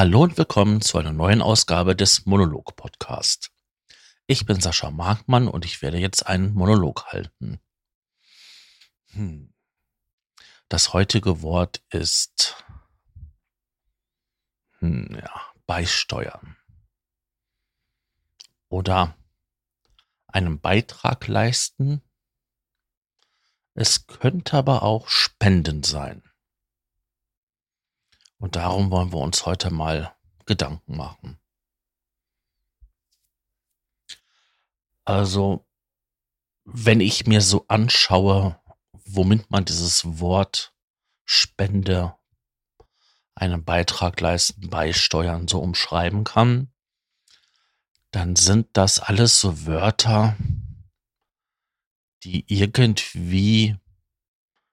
Hallo und willkommen zu einer neuen Ausgabe des Monolog Podcast. Ich bin Sascha Markmann und ich werde jetzt einen Monolog halten. Hm. Das heutige Wort ist hm, ja, beisteuern. Oder einen Beitrag leisten. Es könnte aber auch spenden sein. Und darum wollen wir uns heute mal Gedanken machen. Also, wenn ich mir so anschaue, womit man dieses Wort Spende, einen Beitrag leisten, beisteuern, so umschreiben kann, dann sind das alles so Wörter, die irgendwie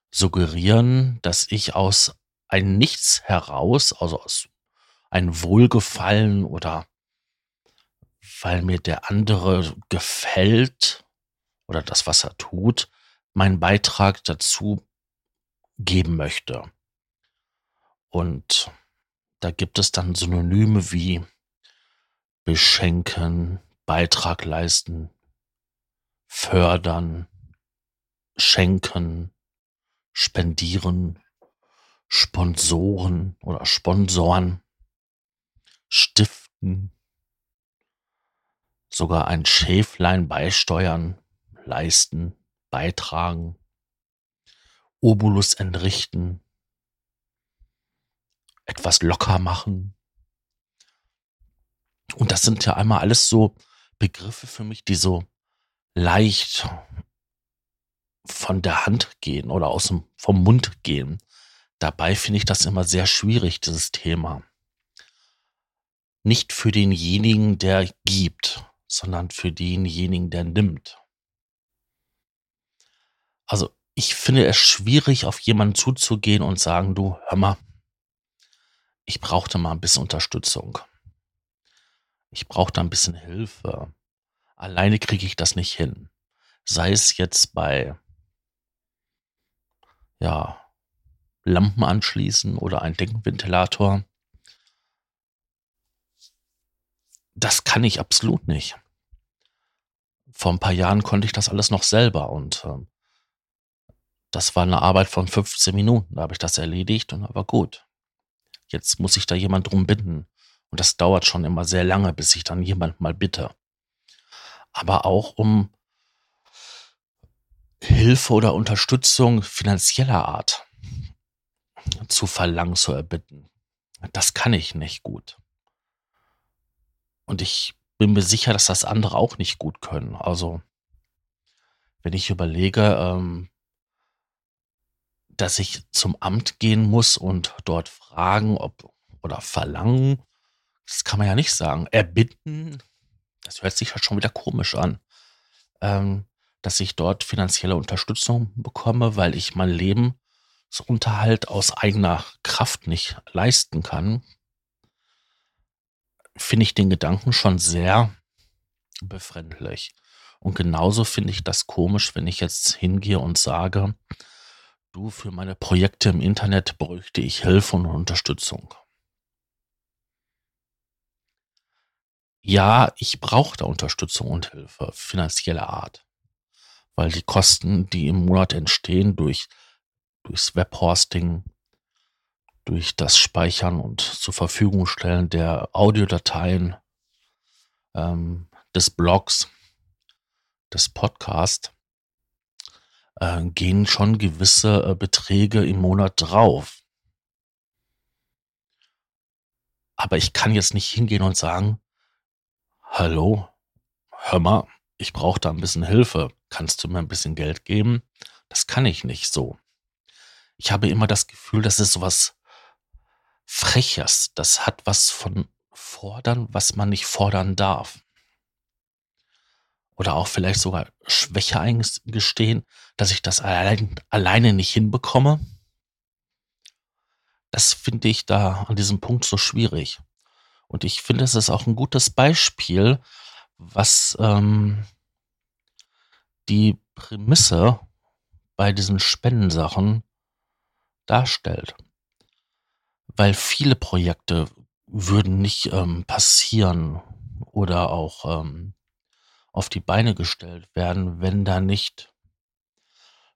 suggerieren, dass ich aus ein Nichts heraus, also aus ein Wohlgefallen oder weil mir der andere gefällt oder das, was er tut, meinen Beitrag dazu geben möchte. Und da gibt es dann Synonyme wie beschenken, Beitrag leisten, fördern, schenken, spendieren, Sponsoren oder Sponsoren stiften, sogar ein Schäflein beisteuern, leisten, beitragen, Obolus entrichten, etwas locker machen. Und das sind ja einmal alles so Begriffe für mich, die so leicht von der Hand gehen oder aus dem, vom Mund gehen. Dabei finde ich das immer sehr schwierig, dieses Thema. Nicht für denjenigen, der gibt, sondern für denjenigen, der nimmt. Also ich finde es schwierig, auf jemanden zuzugehen und sagen, du, hör mal, ich brauchte mal ein bisschen Unterstützung. Ich brauchte ein bisschen Hilfe. Alleine kriege ich das nicht hin. Sei es jetzt bei, ja, Lampen anschließen oder ein Deckenventilator. Das kann ich absolut nicht. Vor ein paar Jahren konnte ich das alles noch selber und äh, das war eine Arbeit von 15 Minuten. Da habe ich das erledigt und war gut. Jetzt muss ich da jemand drum bitten. Und das dauert schon immer sehr lange, bis ich dann jemand mal bitte. Aber auch um Hilfe oder Unterstützung finanzieller Art zu verlangen, zu erbitten. Das kann ich nicht gut. Und ich bin mir sicher, dass das andere auch nicht gut können. Also, wenn ich überlege, ähm, dass ich zum Amt gehen muss und dort fragen, ob oder verlangen, das kann man ja nicht sagen. Erbitten, das hört sich ja schon wieder komisch an. Ähm, dass ich dort finanzielle Unterstützung bekomme, weil ich mein Leben Unterhalt aus eigener Kraft nicht leisten kann, finde ich den Gedanken schon sehr befremdlich. Und genauso finde ich das komisch, wenn ich jetzt hingehe und sage, du, für meine Projekte im Internet bräuchte ich Hilfe und Unterstützung. Ja, ich brauche da Unterstützung und Hilfe finanzieller Art, weil die Kosten, die im Monat entstehen durch durchs Webhosting, durch das Speichern und zur Verfügung stellen der Audiodateien ähm, des Blogs, des Podcasts, äh, gehen schon gewisse äh, Beträge im Monat drauf. Aber ich kann jetzt nicht hingehen und sagen, hallo, hör mal, ich brauche da ein bisschen Hilfe. Kannst du mir ein bisschen Geld geben? Das kann ich nicht so ich habe immer das Gefühl, das ist sowas Freches. Das hat was von fordern, was man nicht fordern darf. Oder auch vielleicht sogar Schwäche eingestehen, dass ich das allein, alleine nicht hinbekomme. Das finde ich da an diesem Punkt so schwierig. Und ich finde, es ist auch ein gutes Beispiel, was ähm, die Prämisse bei diesen Spendensachen darstellt. Weil viele Projekte würden nicht ähm, passieren oder auch ähm, auf die Beine gestellt werden, wenn da nicht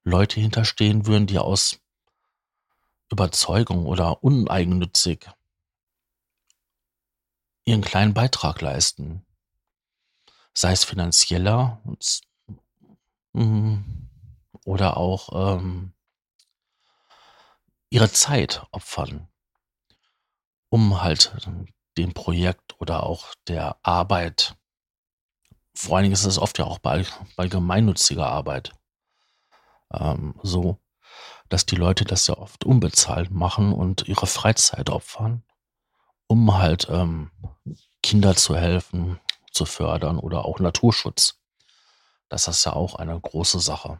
Leute hinterstehen würden, die aus Überzeugung oder uneigennützig ihren kleinen Beitrag leisten. Sei es finanzieller mm, oder auch ähm, ihre Zeit opfern, um halt dem Projekt oder auch der Arbeit, vor allen Dingen ist es oft ja auch bei, bei gemeinnütziger Arbeit ähm, so, dass die Leute das ja oft unbezahlt machen und ihre Freizeit opfern, um halt ähm, Kinder zu helfen, zu fördern oder auch Naturschutz. Das ist ja auch eine große Sache.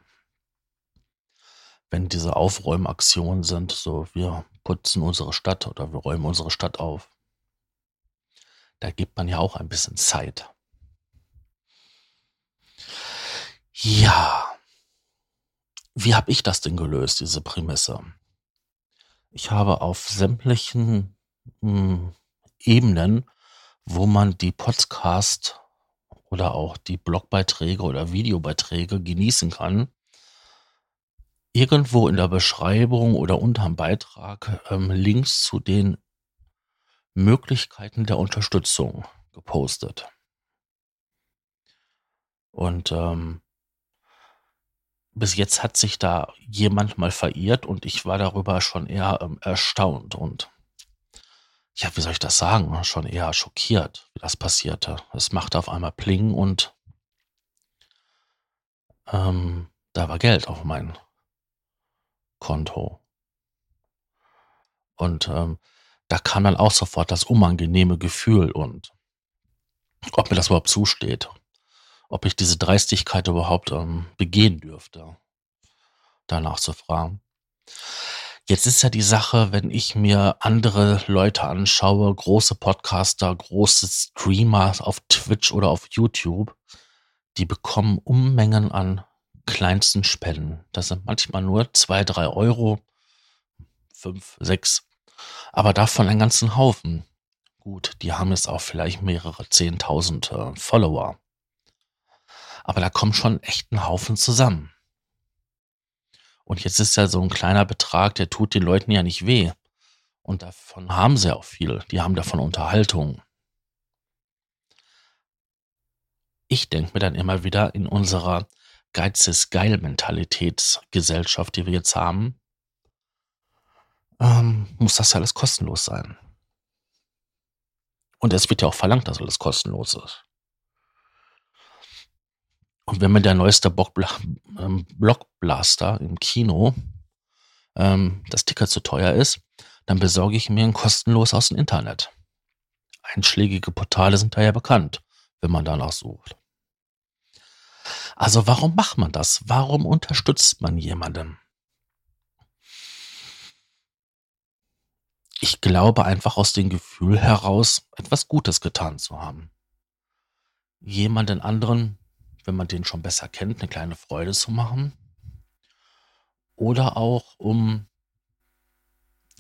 Wenn diese Aufräumaktionen sind, so wir putzen unsere Stadt oder wir räumen unsere Stadt auf, da gibt man ja auch ein bisschen Zeit. Ja, wie habe ich das denn gelöst, diese Prämisse? Ich habe auf sämtlichen mh, hm, Ebenen, wo man die Podcast oder auch die Blogbeiträge oder Videobeiträge genießen kann, irgendwo in der Beschreibung oder unterm Beitrag ähm, Links zu den Möglichkeiten der Unterstützung gepostet. Und ähm, bis jetzt hat sich da jemand mal verirrt und ich war darüber schon eher ähm, erstaunt und ja, wie soll ich das sagen, schon eher schockiert, wie das passierte. Es machte auf einmal Pling und ähm, da war Geld auf mein Konto. Und ähm, da kam dann auch sofort das unangenehme Gefühl und ob mir das überhaupt zusteht ob ich diese Dreistigkeit überhaupt ähm, begehen dürfte, danach zu fragen. Jetzt ist ja die Sache, wenn ich mir andere Leute anschaue, große Podcaster, große Streamer auf Twitch oder auf YouTube, die bekommen Unmengen an kleinsten Spenden. Das sind manchmal nur zwei, drei Euro, fünf, sechs, aber davon einen ganzen Haufen. Gut, die haben jetzt auch vielleicht mehrere zehntausend äh, Follower. Aber da kommt schon echt ein Haufen zusammen. Und jetzt ist ja so ein kleiner Betrag, der tut den Leuten ja nicht weh. Und davon haben sie auch viel. Die haben davon Unterhaltung. Ich denke mir dann immer wieder in unserer Geiz ist geil Mentalitätsgesellschaft, die wir jetzt haben, ähm, muss das alles kostenlos sein. Und es wird ja auch verlangt, dass alles kostenlos ist. Und wenn mir der neueste ähm, Blockblaster im Kino ähm, das Ticket zu teuer ist, dann besorge ich mir ihn kostenlos aus dem Internet. Einschlägige Portale sind da ja bekannt, wenn man danach sucht. Also warum macht man das? Warum unterstützt man jemanden? Ich glaube einfach aus dem Gefühl heraus, etwas Gutes getan zu haben. Jemanden anderen wenn man den schon besser kennt, eine kleine Freude zu machen. Oder auch um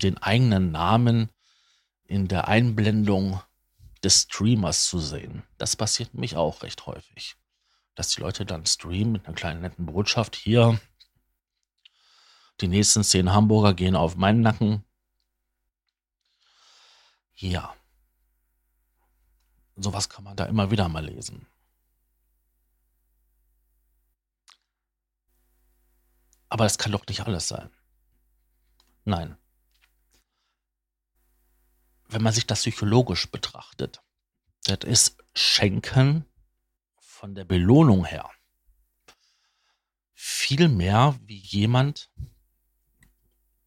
den eigenen Namen in der Einblendung des Streamers zu sehen. Das passiert nämlich auch recht häufig. Dass die Leute dann streamen mit einer kleinen netten Botschaft. Hier, die nächsten zehn Hamburger gehen auf meinen Nacken. Ja. Sowas kann man da immer wieder mal lesen. Aber das kann doch nicht alles sein. Nein. Wenn man sich das psychologisch betrachtet, das ist Schenken von der Belohnung her viel mehr wie jemand,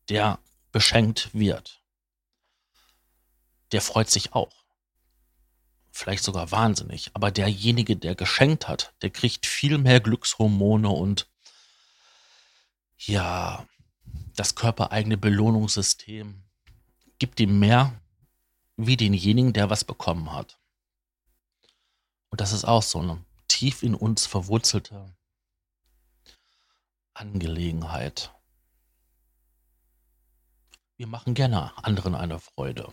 der beschenkt wird. Der freut sich auch. Vielleicht sogar wahnsinnig. Aber derjenige, der geschenkt hat, der kriegt viel mehr Glückshormone und ja, das körpereigene Belohnungssystem gibt ihm mehr wie denjenigen, der was bekommen hat. Und das ist auch so eine tief in uns verwurzelte Angelegenheit. Wir machen gerne anderen eine Freude.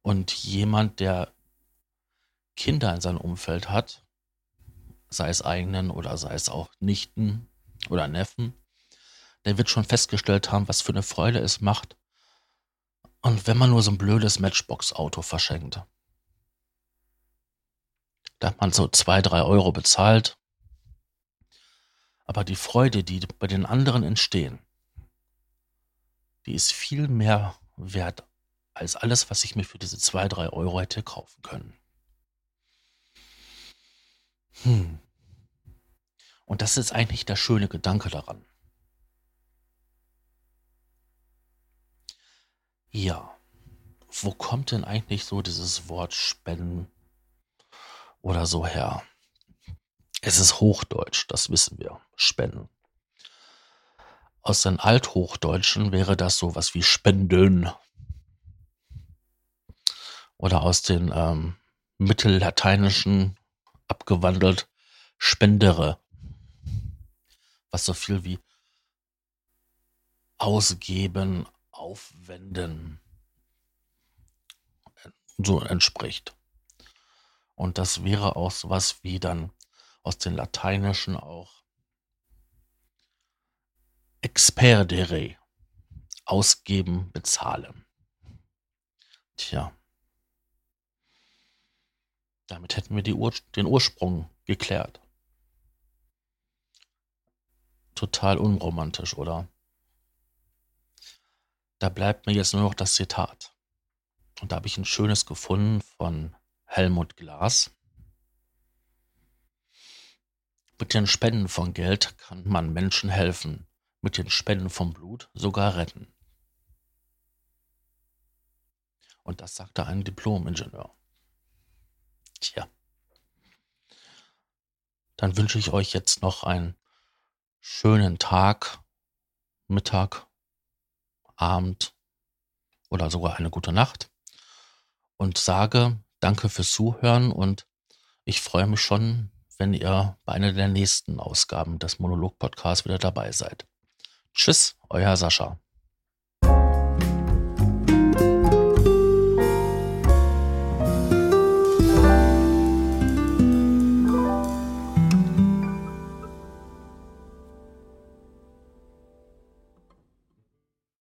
Und jemand, der Kinder in seinem Umfeld hat, sei es eigenen oder sei es auch Nichten oder Neffen, der wird schon festgestellt haben, was für eine Freude es macht. Und wenn man nur so ein blödes Matchbox-Auto verschenkt, da hat man so zwei, drei Euro bezahlt, aber die Freude, die bei den anderen entstehen, die ist viel mehr wert als alles, was ich mir für diese zwei, drei Euro hätte kaufen können. Hm. Und das ist eigentlich der schöne Gedanke daran. Ja, wo kommt denn eigentlich so dieses Wort Spenden oder so her? Es ist Hochdeutsch, das wissen wir. Spenden. Aus den Althochdeutschen wäre das sowas wie Spenden. Oder aus den ähm, Mittellateinischen abgewandelt Spendere. Was so viel wie ausgeben, aufwenden so entspricht. Und das wäre auch sowas wie dann aus den Lateinischen auch experdere, ausgeben, bezahlen. Tja. Damit hätten wir Ur den Ursprung geklärt. Total unromantisch, oder? Da bleibt mir jetzt nur noch das Zitat. Und da habe ich ein schönes gefunden von Helmut Glas. Mit den Spenden von Geld kann man Menschen helfen, mit den Spenden von Blut sogar retten. Und das sagte ein Diplom-Ingenieur. Tja. Dann wünsche ich euch jetzt noch einen schönen Tag, Mittag, Abend oder sogar eine gute Nacht und sage danke fürs Zuhören und ich freue mich schon, wenn ihr bei einer der nächsten Ausgaben des Monolog-Podcasts wieder dabei seid. Tschüss, euer Sascha.